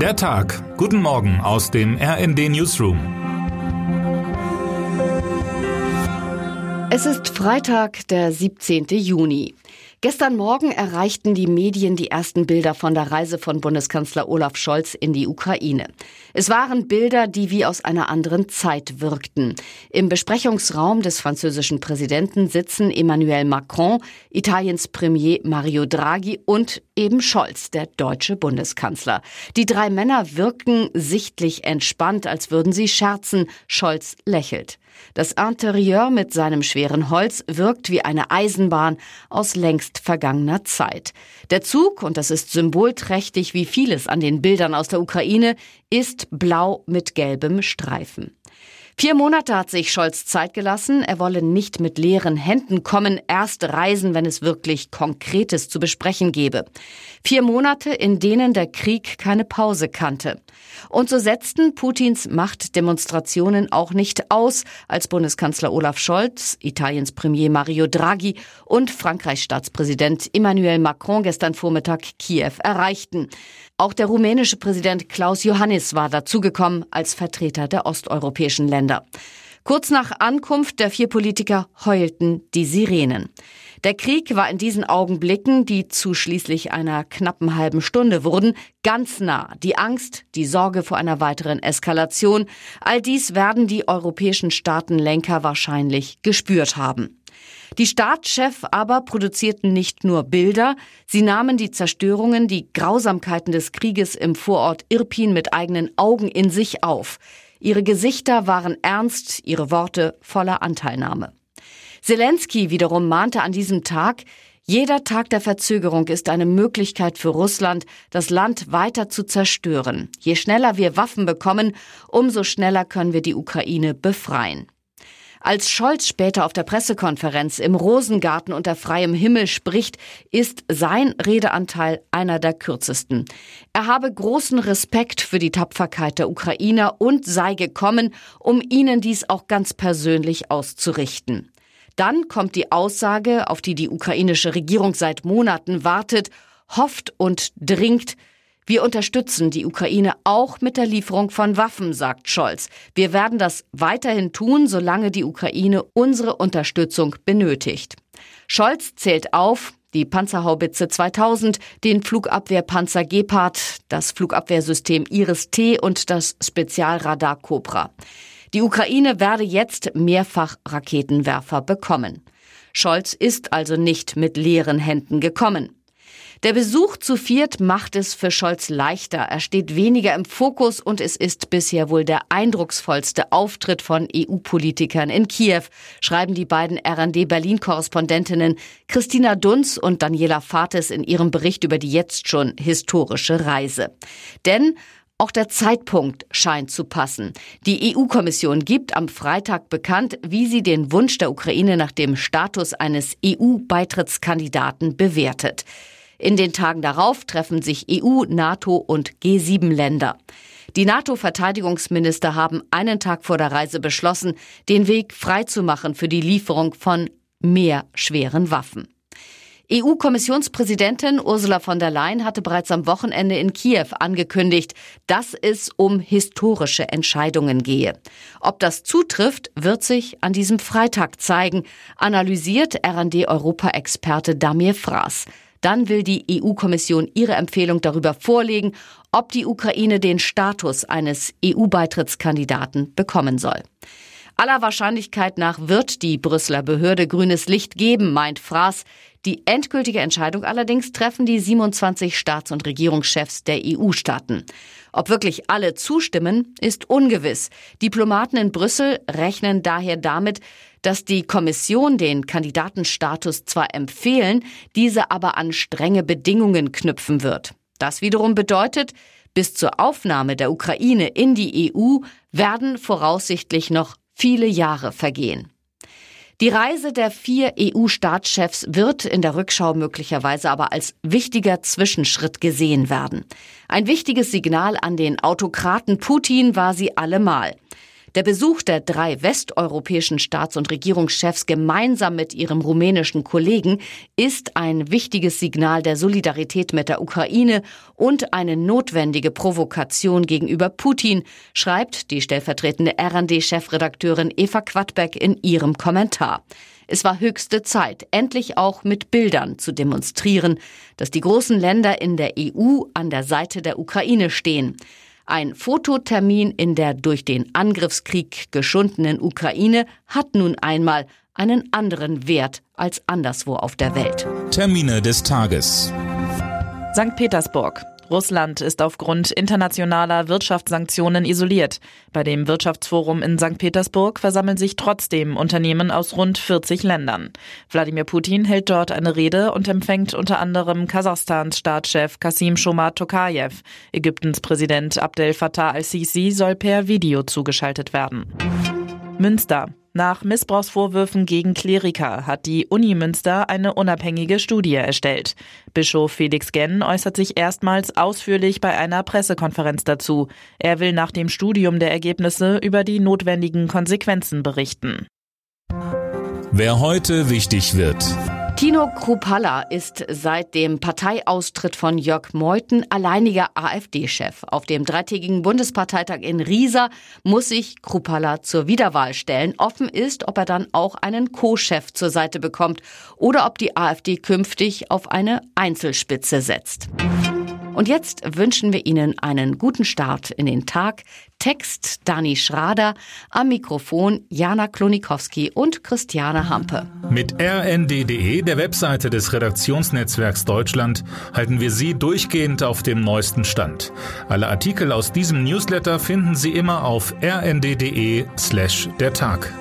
Der Tag. Guten Morgen aus dem RND Newsroom. Es ist Freitag, der 17. Juni. Gestern Morgen erreichten die Medien die ersten Bilder von der Reise von Bundeskanzler Olaf Scholz in die Ukraine. Es waren Bilder, die wie aus einer anderen Zeit wirkten. Im Besprechungsraum des französischen Präsidenten sitzen Emmanuel Macron, Italiens Premier Mario Draghi und eben Scholz, der deutsche Bundeskanzler. Die drei Männer wirken sichtlich entspannt, als würden sie scherzen. Scholz lächelt. Das Interieur mit seinem schweren Holz wirkt wie eine Eisenbahn aus längst vergangener Zeit. Der Zug, und das ist symbolträchtig wie vieles an den Bildern aus der Ukraine, ist blau mit gelbem Streifen. Vier Monate hat sich Scholz Zeit gelassen. Er wolle nicht mit leeren Händen kommen, erst reisen, wenn es wirklich Konkretes zu besprechen gebe. Vier Monate, in denen der Krieg keine Pause kannte. Und so setzten Putins Machtdemonstrationen auch nicht aus, als Bundeskanzler Olaf Scholz, Italiens Premier Mario Draghi und Frankreichs Staatspräsident Emmanuel Macron gestern Vormittag Kiew erreichten. Auch der rumänische Präsident Klaus Johannis war dazugekommen als Vertreter der osteuropäischen Länder. Kurz nach Ankunft der vier Politiker heulten die Sirenen. Der Krieg war in diesen Augenblicken, die zu schließlich einer knappen halben Stunde wurden, ganz nah. Die Angst, die Sorge vor einer weiteren Eskalation, all dies werden die europäischen Staatenlenker wahrscheinlich gespürt haben. Die Staatschefs aber produzierten nicht nur Bilder, sie nahmen die Zerstörungen, die Grausamkeiten des Krieges im Vorort Irpin mit eigenen Augen in sich auf. Ihre Gesichter waren ernst, ihre Worte voller Anteilnahme. Zelensky wiederum mahnte an diesem Tag, jeder Tag der Verzögerung ist eine Möglichkeit für Russland, das Land weiter zu zerstören. Je schneller wir Waffen bekommen, umso schneller können wir die Ukraine befreien. Als Scholz später auf der Pressekonferenz im Rosengarten unter freiem Himmel spricht, ist sein Redeanteil einer der kürzesten. Er habe großen Respekt für die Tapferkeit der Ukrainer und sei gekommen, um ihnen dies auch ganz persönlich auszurichten. Dann kommt die Aussage, auf die die ukrainische Regierung seit Monaten wartet, hofft und dringt, wir unterstützen die Ukraine auch mit der Lieferung von Waffen, sagt Scholz. Wir werden das weiterhin tun, solange die Ukraine unsere Unterstützung benötigt. Scholz zählt auf, die Panzerhaubitze 2000, den Flugabwehrpanzer Gepard, das Flugabwehrsystem Iris-T und das Spezialradar Cobra. Die Ukraine werde jetzt mehrfach Raketenwerfer bekommen. Scholz ist also nicht mit leeren Händen gekommen. Der Besuch zu viert macht es für Scholz leichter. Er steht weniger im Fokus und es ist bisher wohl der eindrucksvollste Auftritt von EU-Politikern in Kiew, schreiben die beiden RND Berlin-Korrespondentinnen Christina Dunz und Daniela Fates in ihrem Bericht über die jetzt schon historische Reise. Denn auch der Zeitpunkt scheint zu passen. Die EU-Kommission gibt am Freitag bekannt, wie sie den Wunsch der Ukraine nach dem Status eines EU-Beitrittskandidaten bewertet. In den Tagen darauf treffen sich EU, NATO und G7-Länder. Die NATO-Verteidigungsminister haben einen Tag vor der Reise beschlossen, den Weg freizumachen für die Lieferung von mehr schweren Waffen. EU-Kommissionspräsidentin Ursula von der Leyen hatte bereits am Wochenende in Kiew angekündigt, dass es um historische Entscheidungen gehe. Ob das zutrifft, wird sich an diesem Freitag zeigen, analysiert RD-Europa-Experte Damir Fraß. Dann will die EU-Kommission ihre Empfehlung darüber vorlegen, ob die Ukraine den Status eines EU-Beitrittskandidaten bekommen soll. Aller Wahrscheinlichkeit nach wird die Brüsseler Behörde grünes Licht geben, meint Fraß. Die endgültige Entscheidung allerdings treffen die 27 Staats- und Regierungschefs der EU-Staaten. Ob wirklich alle zustimmen, ist ungewiss. Diplomaten in Brüssel rechnen daher damit, dass die Kommission den Kandidatenstatus zwar empfehlen, diese aber an strenge Bedingungen knüpfen wird. Das wiederum bedeutet, bis zur Aufnahme der Ukraine in die EU werden voraussichtlich noch viele Jahre vergehen. Die Reise der vier EU-Staatschefs wird in der Rückschau möglicherweise aber als wichtiger Zwischenschritt gesehen werden. Ein wichtiges Signal an den Autokraten Putin war sie allemal. Der Besuch der drei westeuropäischen Staats- und Regierungschefs gemeinsam mit ihrem rumänischen Kollegen ist ein wichtiges Signal der Solidarität mit der Ukraine und eine notwendige Provokation gegenüber Putin, schreibt die stellvertretende RD-Chefredakteurin Eva Quadbeck in ihrem Kommentar. Es war höchste Zeit, endlich auch mit Bildern zu demonstrieren, dass die großen Länder in der EU an der Seite der Ukraine stehen. Ein Fototermin in der durch den Angriffskrieg geschundenen Ukraine hat nun einmal einen anderen Wert als anderswo auf der Welt. Termine des Tages. St. Petersburg. Russland ist aufgrund internationaler Wirtschaftssanktionen isoliert. Bei dem Wirtschaftsforum in St. Petersburg versammeln sich trotzdem Unternehmen aus rund 40 Ländern. Wladimir Putin hält dort eine Rede und empfängt unter anderem Kasachstans Staatschef Kasim Shoma Tokayev. Ägyptens Präsident Abdel Fattah al-Sisi soll per Video zugeschaltet werden. Münster. Nach Missbrauchsvorwürfen gegen Kleriker hat die Uni Münster eine unabhängige Studie erstellt. Bischof Felix Genn äußert sich erstmals ausführlich bei einer Pressekonferenz dazu. Er will nach dem Studium der Ergebnisse über die notwendigen Konsequenzen berichten. Wer heute wichtig wird. Tino Krupalla ist seit dem Parteiaustritt von Jörg Meuthen alleiniger AfD-Chef. Auf dem dreitägigen Bundesparteitag in Riesa muss sich Krupalla zur Wiederwahl stellen. Offen ist, ob er dann auch einen Co-Chef zur Seite bekommt oder ob die AfD künftig auf eine Einzelspitze setzt. Und jetzt wünschen wir Ihnen einen guten Start in den Tag. Text Dani Schrader, am Mikrofon Jana Klonikowski und Christiane Hampe. Mit rnd.de, der Webseite des Redaktionsnetzwerks Deutschland, halten wir Sie durchgehend auf dem neuesten Stand. Alle Artikel aus diesem Newsletter finden Sie immer auf rnd.de slash der Tag.